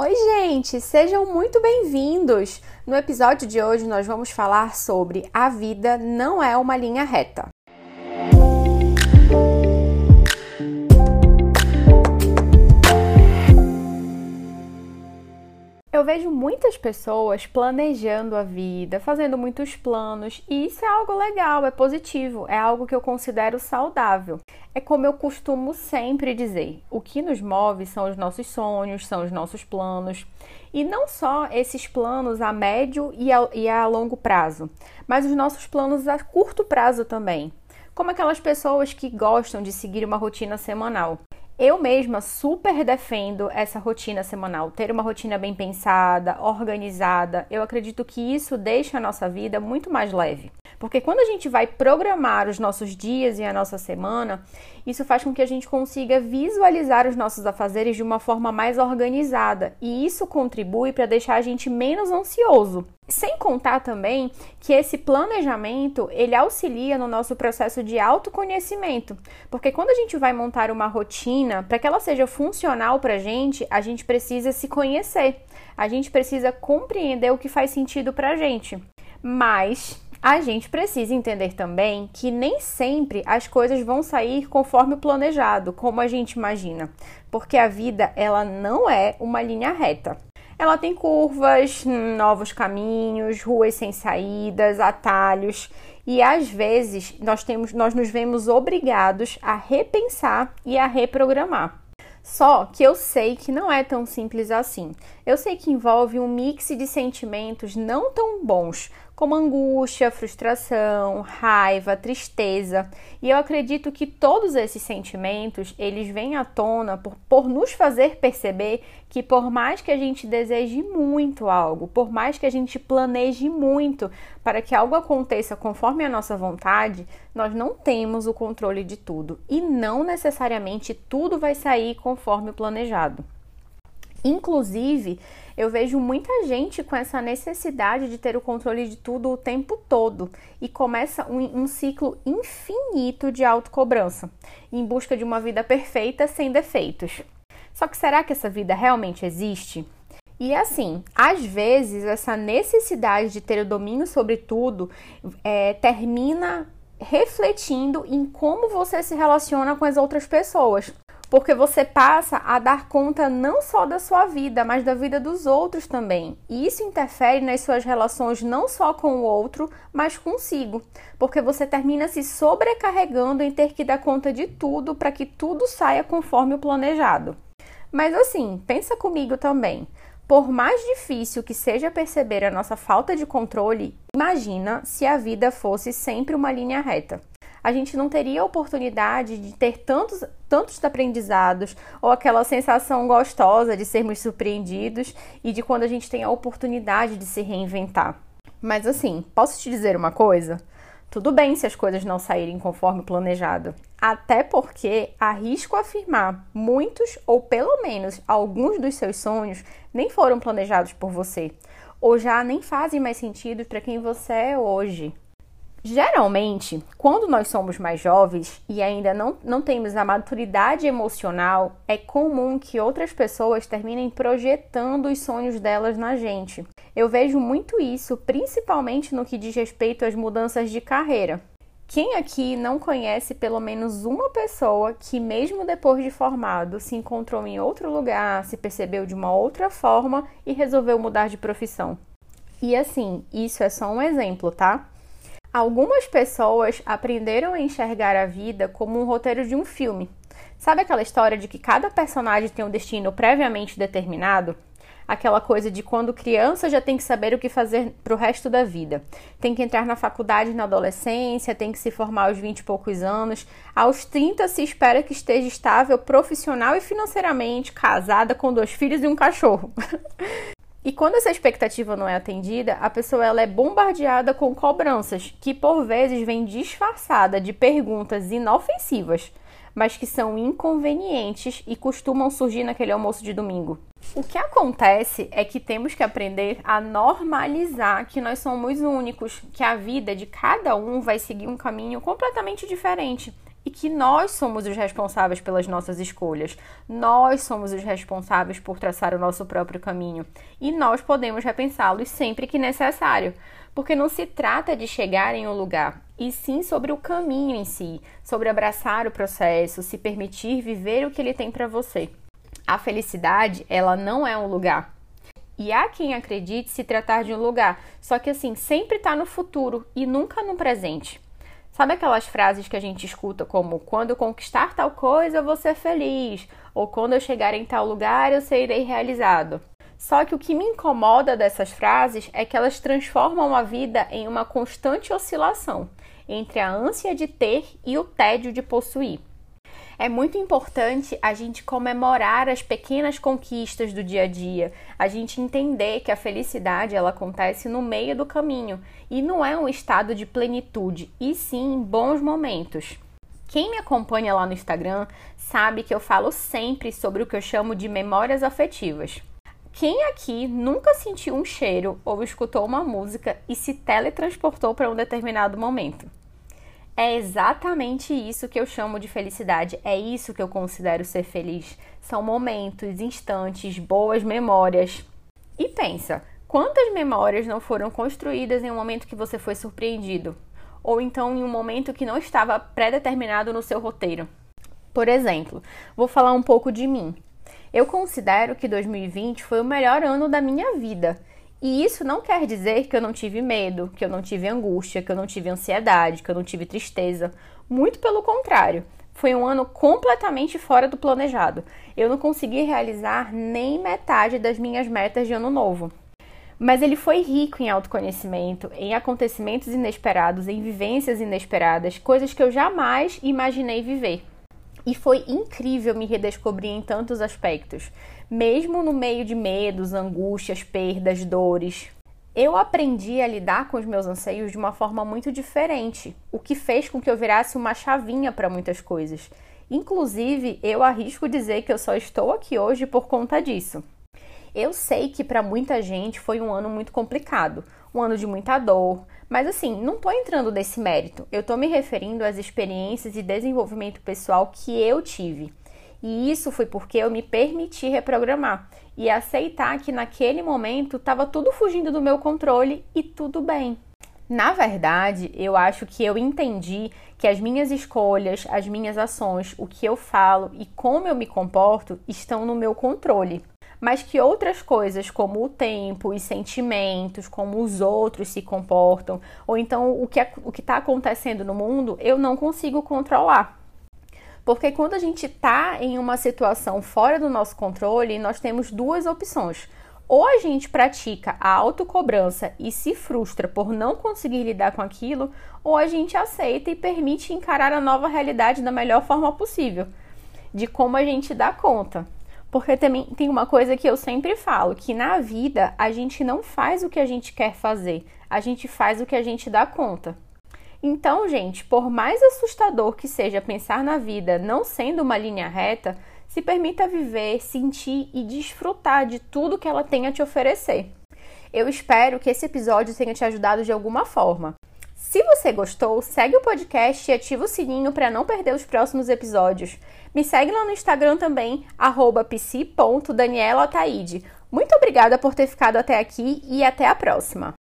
Oi, gente, sejam muito bem-vindos! No episódio de hoje, nós vamos falar sobre a vida não é uma linha reta. Eu vejo muitas pessoas planejando a vida, fazendo muitos planos, e isso é algo legal, é positivo, é algo que eu considero saudável. É como eu costumo sempre dizer: o que nos move são os nossos sonhos, são os nossos planos. E não só esses planos a médio e a, e a longo prazo, mas os nossos planos a curto prazo também. Como aquelas pessoas que gostam de seguir uma rotina semanal. Eu mesma super defendo essa rotina semanal, ter uma rotina bem pensada, organizada. Eu acredito que isso deixa a nossa vida muito mais leve. Porque quando a gente vai programar os nossos dias e a nossa semana, isso faz com que a gente consiga visualizar os nossos afazeres de uma forma mais organizada, e isso contribui para deixar a gente menos ansioso. Sem contar também que esse planejamento ele auxilia no nosso processo de autoconhecimento, porque quando a gente vai montar uma rotina, para que ela seja funcional para a gente, a gente precisa se conhecer, a gente precisa compreender o que faz sentido para a gente. Mas a gente precisa entender também que nem sempre as coisas vão sair conforme planejado, como a gente imagina, porque a vida ela não é uma linha reta. Ela tem curvas, novos caminhos, ruas sem saídas, atalhos, e às vezes nós temos nós nos vemos obrigados a repensar e a reprogramar. Só que eu sei que não é tão simples assim. Eu sei que envolve um mix de sentimentos não tão bons, como angústia, frustração, raiva, tristeza. E eu acredito que todos esses sentimentos, eles vêm à tona por, por nos fazer perceber que por mais que a gente deseje muito algo, por mais que a gente planeje muito para que algo aconteça conforme a nossa vontade, nós não temos o controle de tudo e não necessariamente tudo vai sair conforme o planejado. Inclusive, eu vejo muita gente com essa necessidade de ter o controle de tudo o tempo todo e começa um, um ciclo infinito de autocobrança em busca de uma vida perfeita sem defeitos. Só que será que essa vida realmente existe? E assim, às vezes essa necessidade de ter o domínio sobre tudo é, termina refletindo em como você se relaciona com as outras pessoas porque você passa a dar conta não só da sua vida, mas da vida dos outros também. E isso interfere nas suas relações não só com o outro, mas consigo, porque você termina se sobrecarregando em ter que dar conta de tudo para que tudo saia conforme o planejado. Mas assim, pensa comigo também. Por mais difícil que seja perceber a nossa falta de controle, imagina se a vida fosse sempre uma linha reta a gente não teria a oportunidade de ter tantos, tantos aprendizados ou aquela sensação gostosa de sermos surpreendidos e de quando a gente tem a oportunidade de se reinventar. Mas assim, posso te dizer uma coisa? Tudo bem se as coisas não saírem conforme planejado. Até porque arrisco afirmar, muitos ou pelo menos alguns dos seus sonhos nem foram planejados por você, ou já nem fazem mais sentido para quem você é hoje. Geralmente, quando nós somos mais jovens e ainda não, não temos a maturidade emocional, é comum que outras pessoas terminem projetando os sonhos delas na gente. Eu vejo muito isso, principalmente no que diz respeito às mudanças de carreira. Quem aqui não conhece pelo menos uma pessoa que, mesmo depois de formado, se encontrou em outro lugar, se percebeu de uma outra forma e resolveu mudar de profissão? E assim, isso é só um exemplo, tá? Algumas pessoas aprenderam a enxergar a vida como um roteiro de um filme. Sabe aquela história de que cada personagem tem um destino previamente determinado? Aquela coisa de quando criança já tem que saber o que fazer para o resto da vida. Tem que entrar na faculdade na adolescência, tem que se formar aos 20 e poucos anos. Aos 30 se espera que esteja estável profissional e financeiramente, casada com dois filhos e um cachorro. E quando essa expectativa não é atendida, a pessoa ela é bombardeada com cobranças, que por vezes vêm disfarçada de perguntas inofensivas, mas que são inconvenientes e costumam surgir naquele almoço de domingo. O que acontece é que temos que aprender a normalizar que nós somos únicos, que a vida de cada um vai seguir um caminho completamente diferente e que nós somos os responsáveis pelas nossas escolhas. Nós somos os responsáveis por traçar o nosso próprio caminho e nós podemos repensá-los sempre que necessário, porque não se trata de chegar em um lugar, e sim sobre o caminho em si, sobre abraçar o processo, se permitir viver o que ele tem para você. A felicidade, ela não é um lugar, e há quem acredite se tratar de um lugar, só que assim, sempre está no futuro e nunca no presente. Sabe aquelas frases que a gente escuta como quando eu conquistar tal coisa eu vou ser feliz, ou quando eu chegar em tal lugar eu serei realizado? Só que o que me incomoda dessas frases é que elas transformam a vida em uma constante oscilação entre a ânsia de ter e o tédio de possuir. É muito importante a gente comemorar as pequenas conquistas do dia a dia, a gente entender que a felicidade ela acontece no meio do caminho e não é um estado de plenitude, e sim bons momentos. Quem me acompanha lá no Instagram sabe que eu falo sempre sobre o que eu chamo de memórias afetivas. Quem aqui nunca sentiu um cheiro ou escutou uma música e se teletransportou para um determinado momento? É exatamente isso que eu chamo de felicidade. É isso que eu considero ser feliz. São momentos, instantes, boas memórias. E pensa, quantas memórias não foram construídas em um momento que você foi surpreendido? Ou então em um momento que não estava pré-determinado no seu roteiro? Por exemplo, vou falar um pouco de mim. Eu considero que 2020 foi o melhor ano da minha vida. E isso não quer dizer que eu não tive medo, que eu não tive angústia, que eu não tive ansiedade, que eu não tive tristeza. Muito pelo contrário. Foi um ano completamente fora do planejado. Eu não consegui realizar nem metade das minhas metas de ano novo. Mas ele foi rico em autoconhecimento, em acontecimentos inesperados, em vivências inesperadas, coisas que eu jamais imaginei viver. E foi incrível me redescobrir em tantos aspectos, mesmo no meio de medos, angústias, perdas, dores. Eu aprendi a lidar com os meus anseios de uma forma muito diferente, o que fez com que eu virasse uma chavinha para muitas coisas. Inclusive, eu arrisco dizer que eu só estou aqui hoje por conta disso. Eu sei que para muita gente foi um ano muito complicado, um ano de muita dor, mas assim, não estou entrando nesse mérito. Eu estou me referindo às experiências e desenvolvimento pessoal que eu tive. E isso foi porque eu me permiti reprogramar e aceitar que naquele momento estava tudo fugindo do meu controle e tudo bem. Na verdade, eu acho que eu entendi que as minhas escolhas, as minhas ações, o que eu falo e como eu me comporto estão no meu controle mas que outras coisas, como o tempo, os sentimentos, como os outros se comportam, ou então o que é, está acontecendo no mundo, eu não consigo controlar. Porque quando a gente está em uma situação fora do nosso controle, nós temos duas opções. Ou a gente pratica a autocobrança e se frustra por não conseguir lidar com aquilo, ou a gente aceita e permite encarar a nova realidade da melhor forma possível, de como a gente dá conta. Porque também tem uma coisa que eu sempre falo, que na vida a gente não faz o que a gente quer fazer, a gente faz o que a gente dá conta. Então, gente, por mais assustador que seja pensar na vida não sendo uma linha reta, se permita viver, sentir e desfrutar de tudo que ela tem a te oferecer. Eu espero que esse episódio tenha te ajudado de alguma forma. Se você gostou, segue o podcast e ativa o sininho para não perder os próximos episódios. Me segue lá no Instagram também, psi.danielataide. Muito obrigada por ter ficado até aqui e até a próxima!